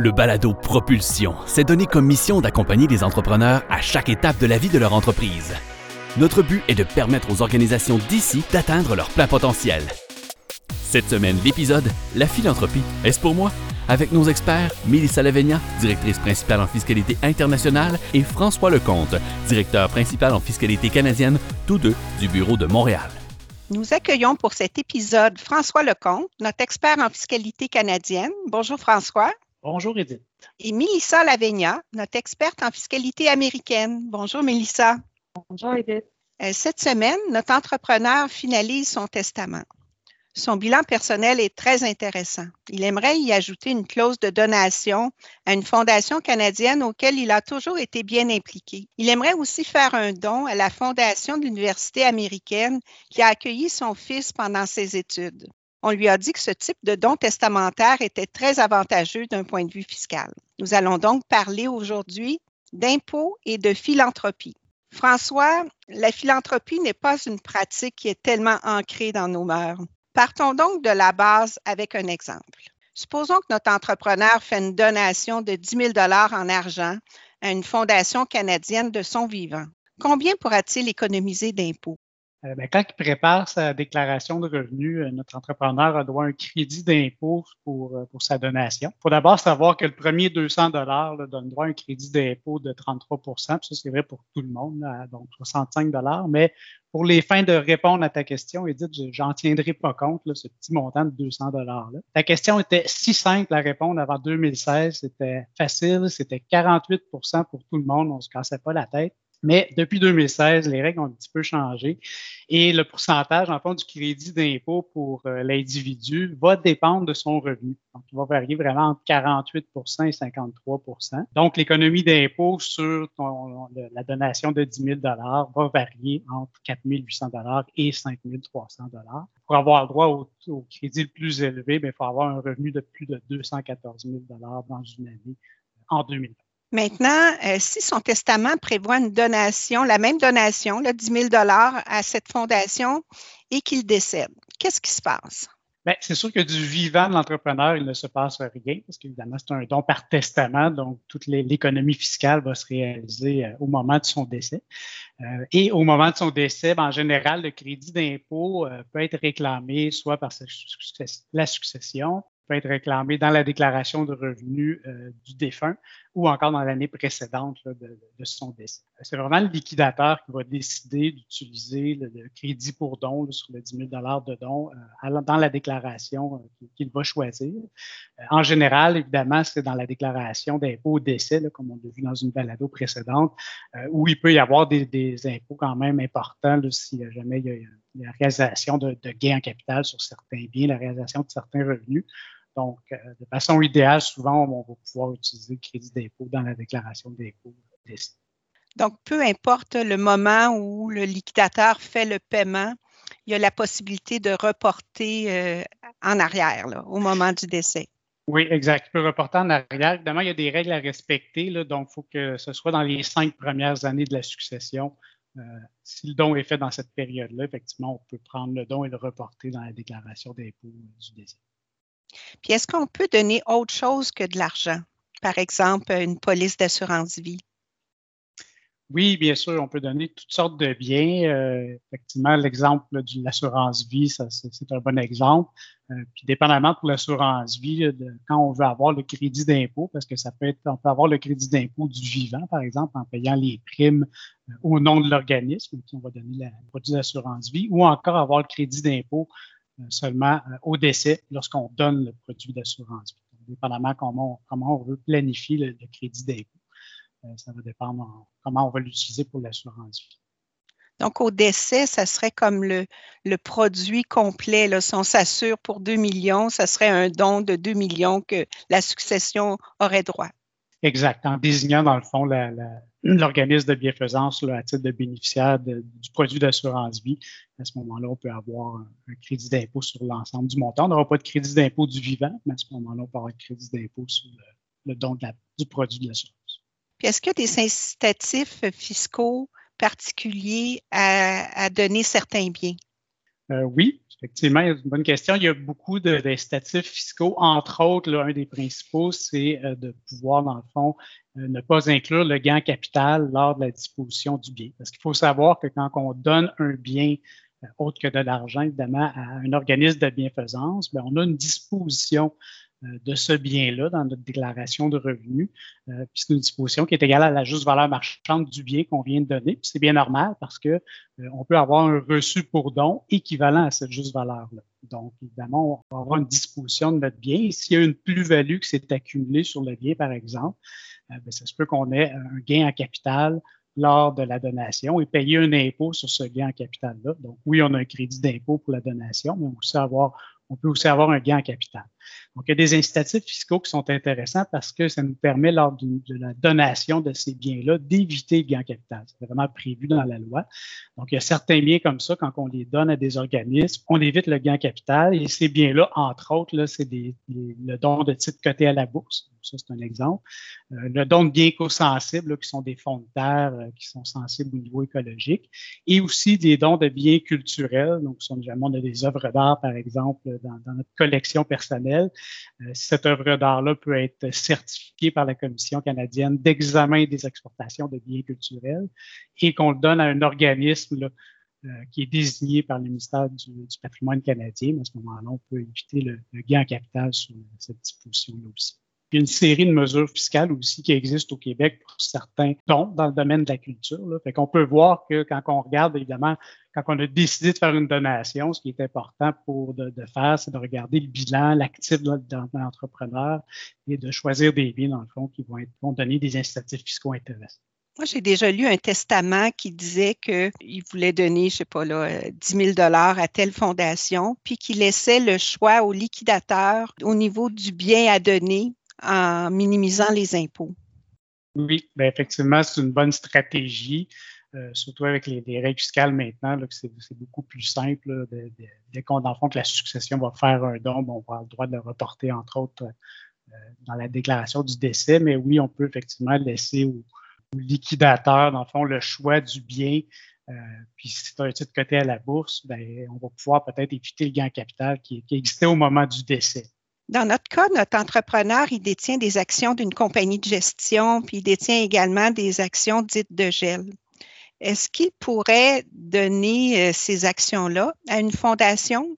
Le balado Propulsion s'est donné comme mission d'accompagner les entrepreneurs à chaque étape de la vie de leur entreprise. Notre but est de permettre aux organisations d'ici d'atteindre leur plein potentiel. Cette semaine, l'épisode La philanthropie, est-ce pour moi? Avec nos experts, Mélissa Lavegna, directrice principale en fiscalité internationale, et François Lecomte, directeur principal en fiscalité canadienne, tous deux du bureau de Montréal. Nous accueillons pour cet épisode François Lecomte, notre expert en fiscalité canadienne. Bonjour François. Bonjour Edith. Et Mélissa Lavegna, notre experte en fiscalité américaine. Bonjour Mélissa. Bonjour Edith. Euh, cette semaine, notre entrepreneur finalise son testament. Son bilan personnel est très intéressant. Il aimerait y ajouter une clause de donation à une fondation canadienne auquel il a toujours été bien impliqué. Il aimerait aussi faire un don à la fondation de l'université américaine qui a accueilli son fils pendant ses études. On lui a dit que ce type de don testamentaire était très avantageux d'un point de vue fiscal. Nous allons donc parler aujourd'hui d'impôts et de philanthropie. François, la philanthropie n'est pas une pratique qui est tellement ancrée dans nos mœurs. Partons donc de la base avec un exemple. Supposons que notre entrepreneur fait une donation de 10 000 en argent à une fondation canadienne de son vivant. Combien pourra-t-il économiser d'impôts? Euh, ben, quand il prépare sa déclaration de revenus, euh, notre entrepreneur a droit à un crédit d'impôt pour, euh, pour sa donation. Il faut d'abord savoir que le premier 200 dollars donne droit à un crédit d'impôt de 33% Ça, c'est vrai pour tout le monde, donc 65 dollars. Mais pour les fins de répondre à ta question, Edith, j'en tiendrai pas compte, là, ce petit montant de 200 dollars. Ta question était si simple à répondre avant 2016. C'était facile, c'était 48% pour tout le monde. On se cassait pas la tête. Mais depuis 2016, les règles ont un petit peu changé et le pourcentage, en fond, du crédit d'impôt pour euh, l'individu va dépendre de son revenu. Donc, il va varier vraiment entre 48% et 53% Donc, l'économie d'impôt sur la donation de 10 000 va varier entre 4 800 et 5 300 Pour avoir droit au, au crédit le plus élevé, ben, il faut avoir un revenu de plus de 214 000 dans une année en 2020. Maintenant, euh, si son testament prévoit une donation, la même donation, là, 10 000 à cette fondation et qu'il décède, qu'est-ce qui se passe? Bien, c'est sûr que du vivant de l'entrepreneur, il ne se passe rien parce qu'évidemment, c'est un don par testament, donc toute l'économie fiscale va se réaliser euh, au moment de son décès. Euh, et au moment de son décès, ben, en général, le crédit d'impôt peut être réclamé soit par la succession, peut être réclamé dans la déclaration de revenus euh, du défunt ou encore dans l'année précédente de, son décès. C'est vraiment le liquidateur qui va décider d'utiliser le, crédit pour don sur le 10 000 de don euh, dans la déclaration euh, qu'il va choisir. en général, évidemment, c'est dans la déclaration d'impôt au décès, comme on l'a vu dans une balado précédente, où il peut y avoir des, impôts quand même importants si jamais il y a la réalisation de, de gains en capital sur certains biens, la réalisation de certains revenus. Donc, euh, de façon idéale, souvent, on va pouvoir utiliser le crédit d'impôt dans la déclaration d'impôt. Donc, peu importe le moment où le liquidateur fait le paiement, il y a la possibilité de reporter euh, en arrière au moment du décès. Oui, exact. Il peut reporter en arrière. Évidemment, il y a des règles à respecter. donc, il faut que ce soit dans les cinq premières années de la succession. Euh, si le don est fait dans cette période-là, effectivement, on peut prendre le don et le reporter dans la déclaration d'impôt du décès. Puis est-ce qu'on peut donner autre chose que de l'argent? Par exemple, une police d'assurance vie? Oui, bien sûr, on peut donner toutes sortes de biens. Euh, effectivement, l'exemple de l'assurance vie, c'est un bon exemple. Euh, puis, dépendamment pour l'assurance vie, quand on veut avoir le crédit d'impôt, parce que ça peut être, on peut avoir le crédit d'impôt du vivant, par exemple, en payant les primes euh, au nom de l'organisme, on va donner le produit d'assurance vie, ou encore avoir le crédit d'impôt seulement euh, au décès lorsqu'on donne le produit d'assurance vie. Dépendamment comment, comment on veut planifier le, crédit d'impôt. Euh, ça va dépendre comment on va l'utiliser pour l'assurance vie. Donc, au décès, ça serait comme le, le produit complet. Là. Si on s'assure pour 2 millions, ça serait un don de 2 millions que la succession aurait droit. Exact. En désignant, dans le fond, l'organisme de bienfaisance à titre de bénéficiaire du produit d'assurance vie, à ce moment-là, on peut avoir un, crédit d'impôt sur l'ensemble du montant. On n'aura pas de crédit d'impôt du vivant, mais à ce moment-là, on peut avoir un crédit d'impôt sur le, don du produit de l'assurance. Puis est-ce qu'il y a des incitatifs fiscaux particuliers à donner certains biens? Euh, oui, effectivement, c'est une bonne question. Il y a beaucoup d'incitatifs fiscaux. Entre autres, un des principaux, c'est euh, de pouvoir, dans le fond, euh, ne pas inclure le gain capital lors de la disposition du bien. Parce qu'il faut savoir que quand on donne un bien autre que de l'argent, évidemment, à un organisme de bienfaisance, bien, on a une disposition euh, de ce bien-là dans notre déclaration de revenus. Euh, puis c'est une disposition qui est égale à la juste valeur marchande du bien qu'on vient de donner. Puis c'est bien normal parce que euh, on peut avoir un reçu pour don équivalent à cette juste valeur-là. Donc, évidemment, on va avoir une disposition de notre bien. S'il y a une plus-value qui s'est accumulée sur le bien, par exemple, bien, ça se peut qu'on ait un gain en capital lors de la donation et payer un impôt sur ce gain en capital-là. Donc, oui, on a un crédit d'impôt pour la donation, mais on, peut aussi avoir un gain en capital. Donc, il y a des incitatifs fiscaux qui sont intéressants parce que ça nous permet, lors de, la donation de ces biens-là, d'éviter le gain capital. C'est vraiment prévu dans la loi. Donc, il y a certains biens comme ça, quand on les donne à des organismes, on évite le gain capital. Et ces biens-là, entre autres, là, c'est des, le don de titres cotés à la bourse. Ça, c'est un exemple. Euh, le don de biens éco-sensibles, qui sont des fonds de terre euh, qui sont sensibles au niveau écologique. Et aussi des dons de biens culturels. Donc, on a des œuvres d'art, par exemple, dans, dans notre collection personnelle, cette œuvre d'art-là peut être certifiée par la Commission canadienne d'examen des exportations de biens culturels et qu'on le donne à un organisme euh, qui est désigné par le ministère du, patrimoine canadien. à ce moment-là, on peut éviter le, gain en capital sur cette disposition-là aussi. Il y a une série de mesures fiscales aussi qui existent au Québec pour certains dons dans le domaine de la culture. Là. Fait qu'on peut voir que quand on regarde, évidemment, quand on a décidé de faire une donation, ce qui est important pour de, faire, c'est de regarder le bilan, l'actif de l'entrepreneur et de choisir des biens, dans le fond, qui vont, être, vont donner des incitatifs fiscaux intéressants. Moi, j'ai déjà lu un testament qui disait qu'il voulait donner, je sais pas là, 10 000 dollars à telle fondation, puis qu'il laissait le choix au liquidateur au niveau du bien à donner en minimisant les impôts. Oui, bien, effectivement, c'est une bonne stratégie, euh, surtout avec les, règles fiscales maintenant, là, que c'est, beaucoup plus simple. dès qu'on, dans le fond, que la succession va faire un don, on va avoir le droit de le reporter, entre autres, euh, dans la déclaration du décès. Mais oui, on peut effectivement laisser au, liquidateur, dans le fond, le choix du bien. Euh, puis si c'est un titre coté à la bourse, ben, on va pouvoir peut-être éviter le gain capital qui existait au moment du décès. Dans notre cas, notre entrepreneur, il détient des actions d'une compagnie de gestion, puis il détient également des actions dites de gel. Est-ce qu'il pourrait donner euh, ces actions-là à une fondation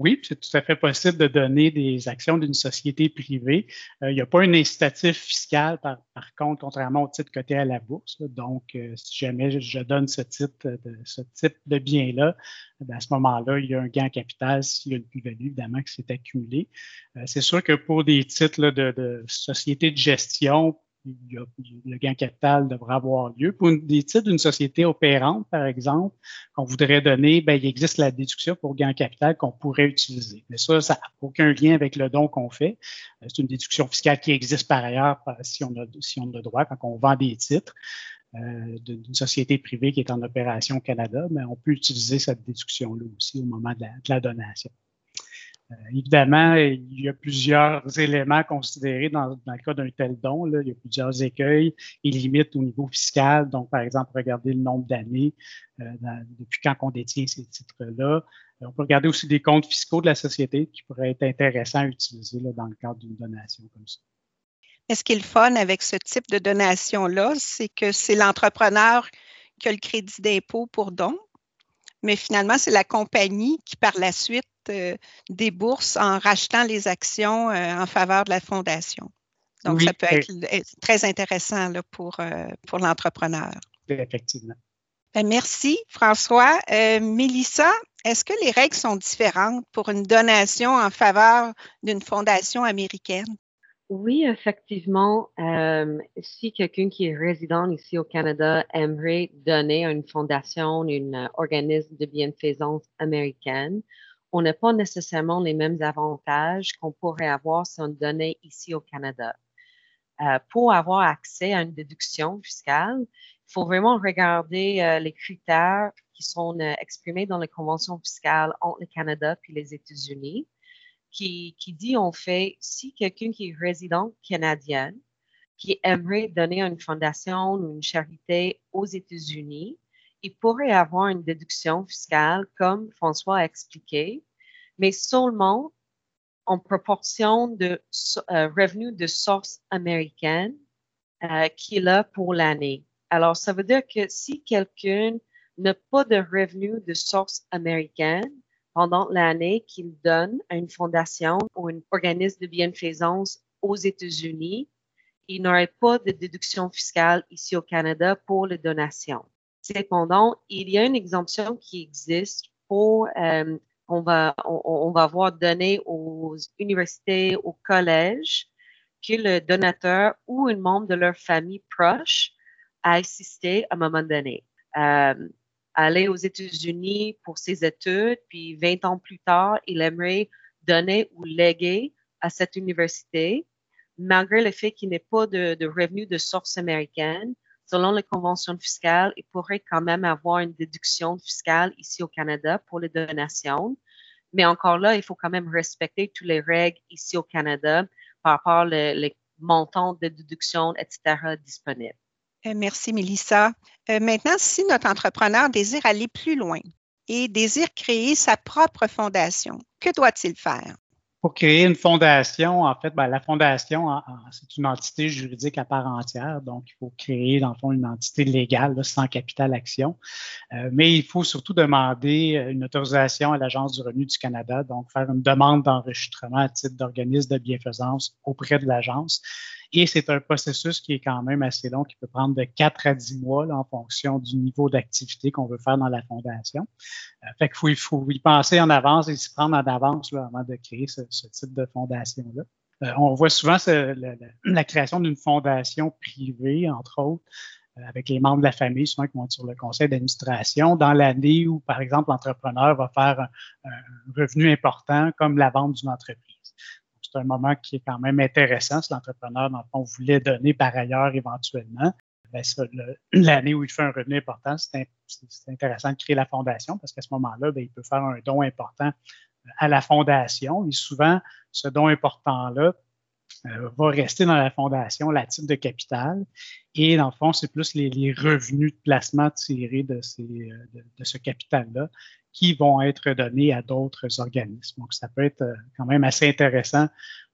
oui, c'est tout à fait possible de donner des actions d'une société privée. Euh, il n'y a pas un incitatif fiscal, par, contre, contrairement au titre coté à la bourse. Donc, euh, si jamais je, donne ce type de, ce type de bien-là, ben, à ce moment-là, il y a un gain en capital s'il y a une plus-value, évidemment, qui s'est accumulé. Euh, c'est sûr que pour des titres de, de société de gestion, le gain capital devrait avoir lieu. Pour des titres d'une société opérante, par exemple, qu'on voudrait donner, ben, il existe la déduction pour gain capital qu'on pourrait utiliser. Mais ça, ça n'a aucun lien avec le don qu'on fait. Euh, c'est une déduction fiscale qui existe par ailleurs si on a, si on a droit quand on vend des titres. Euh, d'une société privée qui est en opération au Canada, mais on peut utiliser cette déduction-là aussi au moment de la donation. Euh, évidemment, il y a plusieurs éléments considérés dans, dans le cas d'un tel don. Il y a plusieurs écueils et limites au niveau fiscal. Donc, par exemple, regarder le nombre d'années euh, depuis quand on détient ces titres-là. Euh, on peut regarder aussi des comptes fiscaux de la société qui pourraient être intéressants à utiliser dans le cadre d'une donation comme ça. Mais ce qui est le fun avec ce type de donation-là, c'est que c'est l'entrepreneur qui a le crédit d'impôt pour don, mais finalement, c'est la compagnie qui, par la suite, des bourses en rachetant les actions euh, en faveur de la fondation. Donc, ça peut être très intéressant pour, euh, pour l'entrepreneur. Effectivement. Ben, merci, François. Mélissa, est-ce que les règles sont différentes pour une donation en faveur d'une fondation américaine? Oui, effectivement. si quelqu'un qui est résident ici au Canada aimerait donner à une fondation, un organisme de bienfaisance américaine, on n'a pas nécessairement les mêmes avantages qu'on pourrait avoir si on donnait ici au Canada. Euh, pour avoir accès à une déduction fiscale, il faut vraiment regarder euh, les critères qui sont euh, exprimés dans les conventions fiscales entre le Canada puis les États-Unis, qui, qui dit en fait si quelqu'un qui est résident canadien, qui aimerait donner à une fondation ou une charité aux États-Unis, il pourrait avoir une déduction fiscale, comme François a expliqué, mais seulement en proportion de euh, revenus de source américaine euh, qu'il a pour l'année. Alors, ça veut dire que si quelqu'un n'a pas de revenus de source américaine pendant l'année qu'il donne à une fondation ou un organisme de bienfaisance aux États-Unis, il n'aurait pas de déduction fiscale ici au Canada pour les donations. Cependant, il y a une exemption qui existe pour euh, on va on, va voir donner aux universités, aux collèges que le donateur ou un membre de leur famille proche a assisté à un moment donné. Euh, aller aux États-Unis pour ses études, puis 20 ans plus tard, il aimerait donner ou léguer à cette université, malgré le fait qu'il n'ait pas de, de revenus de source américaine. Selon les conventions fiscales, il pourrait quand même avoir une déduction fiscale ici au Canada pour les donations. Mais encore là, il faut quand même respecter toutes les règles ici au Canada par rapport aux montants de déduction, etc., disponibles. Euh, merci, Mélissa. Euh, maintenant, si notre entrepreneur désire aller plus loin et désire créer sa propre fondation, que doit-il faire? Pour créer une fondation, en fait, ben, la fondation, c'est une entité juridique à part entière, donc il faut créer, dans le fond, une entité légale sans capital action. Euh, mais il faut surtout demander une autorisation à l'Agence du revenu du Canada, donc faire une demande d'enregistrement à titre d'organisme de bienfaisance auprès de l'agence. Et c'est un processus qui est quand même assez long, qui peut prendre de 4 à 10 mois en fonction du niveau d'activité qu'on veut faire dans la fondation. Euh, fait qu'il faut, il faut y penser en avance et s'y prendre en avance là, avant de créer ce, type de fondation-là. Euh, on voit souvent la, création d'une fondation privée, entre autres, euh, avec les membres de la famille, souvent qui vont être sur le conseil d'administration, dans l'année où, par exemple, l'entrepreneur va faire un, revenu important comme la vente d'une entreprise c'est un moment qui est quand même intéressant si l'entrepreneur, dans le fond, voulait donner par ailleurs éventuellement. Ben, l'année où il fait un revenu important, c'est intéressant de créer la fondation parce qu'à ce moment-là, ben, il peut faire un don important à la fondation. Et souvent, ce don important-là euh, va rester dans la fondation la titre de capital. Et dans le fond, c'est plus les, revenus de placement tirés de, ces, euh, de ce capital-là qui vont être donnés à d'autres organismes. Donc, ça peut être euh, quand même assez intéressant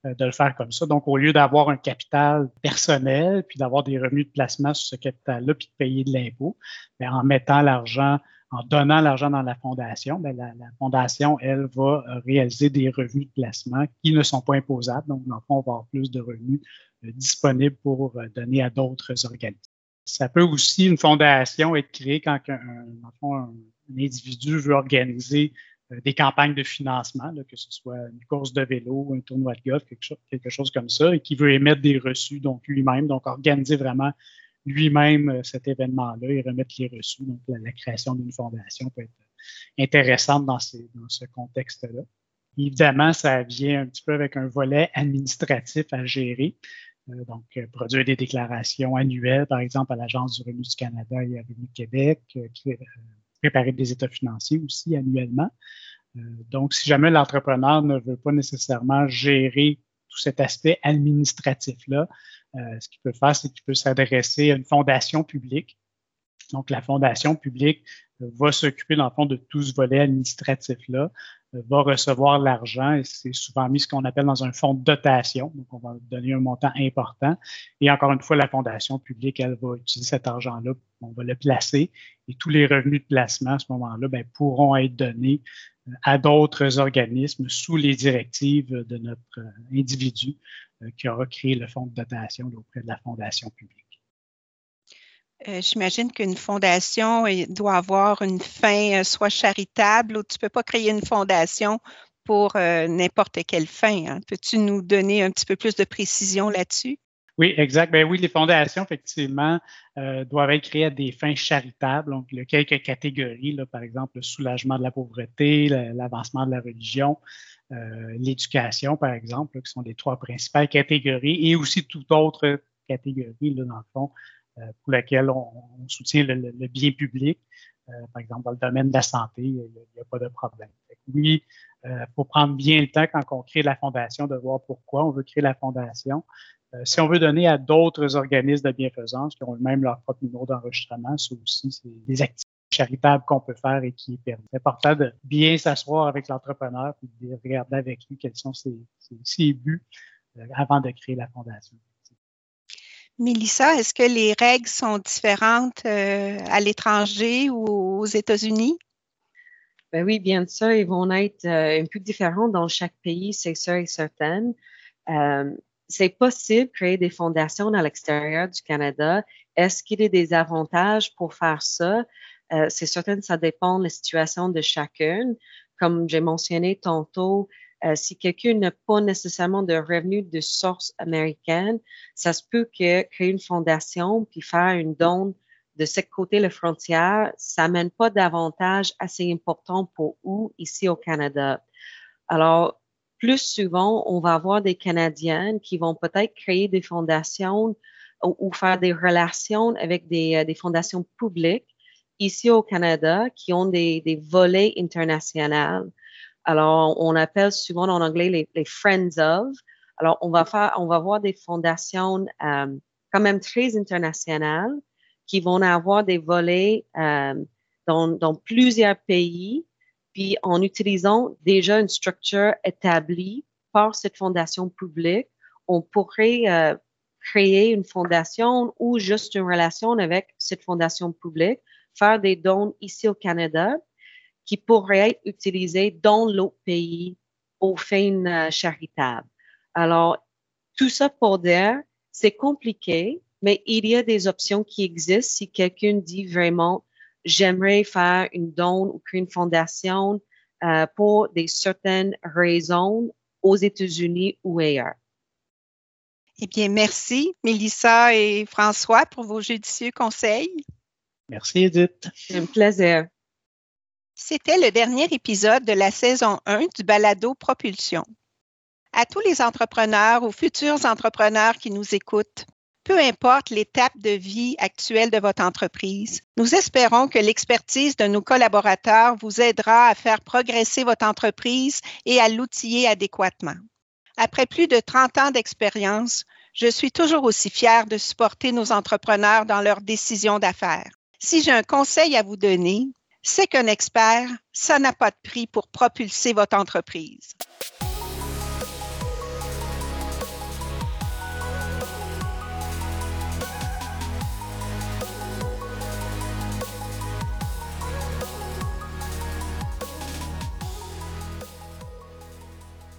euh, de le faire comme ça. Donc, au lieu d'avoir un capital personnel, puis d'avoir des revenus de placement sur ce capital-là, puis de payer de l'impôt, ben, en mettant l'argent, en donnant l'argent dans la fondation, ben, la, fondation, elle, va euh, réaliser des revenus de placement qui ne sont pas imposables. Donc, dans le fond, on va avoir plus de revenus disponibles pour donner à d'autres organismes. Ça peut aussi, une fondation, être créée quand un, un individu veut organiser euh, des campagnes de financement, que ce soit une course de vélo, un tournoi de golf, quelque chose, quelque chose comme ça, et qui veut émettre des reçus, donc lui-même, donc organiser vraiment lui-même euh, cet événement-là et remettre les reçus. Donc, la, création d'une fondation peut être intéressante dans, dans ce contexte-là. Évidemment, ça vient un petit peu avec un volet administratif à gérer. Euh, donc, produire des déclarations annuelles, par exemple, à l'Agence du revenu du Canada et à Revenu Québec, préparer des états financiers aussi annuellement. Euh, donc, si jamais l'entrepreneur ne veut pas nécessairement gérer tout cet aspect administratif-là, euh, ce qu'il peut faire, c'est qu'il peut s'adresser à une fondation publique. Donc, la fondation publique euh, va s'occuper, dans le fond, de tout ce volet administratif-là, va recevoir l'argent et c'est souvent mis ce qu'on appelle dans un fonds de dotation. Donc, on va donner un montant important. Et encore une fois, la fondation publique, elle va utiliser cet argent-là, on va le placer et tous les revenus de placement à ce moment-là ben, pourront être donnés euh, à d'autres organismes sous les directives de notre euh, individu euh, qui aura créé le fonds de dotation auprès de la fondation publique. Euh, j'imagine qu'une fondation doit avoir une fin soit charitable ou tu ne peux pas créer une fondation pour n'importe quelle fin. Hein. Peux-tu nous donner un petit peu plus de précision là-dessus? Oui, exact. Ben oui, les fondations, effectivement, euh, doivent être créées à des fins charitables. Donc, il y a quelques catégories, là, par exemple, le soulagement de la pauvreté, l'avancement de la religion, euh, l'éducation, par exemple, qui sont les trois principales catégories, et aussi toute autre catégorie, là, dans le fond, euh, pour laquelle on, soutient le, bien public. par exemple, dans le domaine de la santé, il n'y a, pas de problème. oui, il faut prendre bien le temps quand on crée la fondation de voir pourquoi on veut créer la fondation. Euh, si on veut donner à d'autres organismes de bienfaisance qui ont eux-mêmes leur propre numéro d'enregistrement, ça aussi, c'est des activités charitable qu'on peut faire et qui est permis. C'est important de bien s'asseoir avec l'entrepreneur et de regarder avec lui quels sont ses, ses, buts euh, avant de créer la fondation. Mélissa, est-ce que les règles sont différentes euh, à l'étranger ou aux États-Unis? Ben oui, bien sûr, ils vont être euh, un peu différents dans chaque pays, c'est sûr et certain. Euh, c'est possible de créer des fondations à l'extérieur du Canada. Est-ce qu'il y a des avantages pour faire ça? Euh, c'est certain ça dépend de la situation de chacune. Comme j'ai mentionné tantôt, euh, si quelqu'un n'a pas nécessairement de revenus de source américaine, ça se peut que créer une fondation puis faire une don de ce côté la frontière, ça mène pas d'avantages assez importants pour où ici au Canada. Alors, plus souvent, on va avoir des Canadiennes qui vont peut-être créer des fondations ou, faire des relations avec des, euh, des, fondations publiques ici au Canada qui ont des, des, volets internationaux. Alors, on appelle souvent en anglais les, Friends of. Alors, on va faire, on va voir des fondations euh, quand même très internationales qui vont avoir des volets euh, dans, dans plusieurs pays puis en utilisant déjà une structure établie par cette fondation publique, on pourrait euh, créer une fondation ou juste une relation avec cette fondation publique, faire des dons ici au Canada qui pourraient être utilisés dans l'autre pays aux fins euh, charitables. Alors, tout ça pour dire, c'est compliqué, mais il y a des options qui existent si quelqu'un dit vraiment, j'aimerais faire une don ou créer une fondation euh, pour des certaines raisons aux États-Unis ou ailleurs. Eh bien, merci, Mélissa et François, pour vos judicieux conseils. Merci, Edith. C'est un plaisir. C'était le dernier épisode de la saison 1 du balado Propulsion. À tous les entrepreneurs ou futurs entrepreneurs qui nous écoutent, peu importe l'étape de vie actuelle de votre entreprise. Nous espérons que l'expertise de nos collaborateurs vous aidera à faire progresser votre entreprise et à l'outiller adéquatement. Après plus de 30 ans d'expérience, je suis toujours aussi fière de supporter nos entrepreneurs dans leurs décisions d'affaires. Si j'ai un conseil à vous donner, c'est qu'un expert, ça n'a pas de prix pour propulser votre entreprise.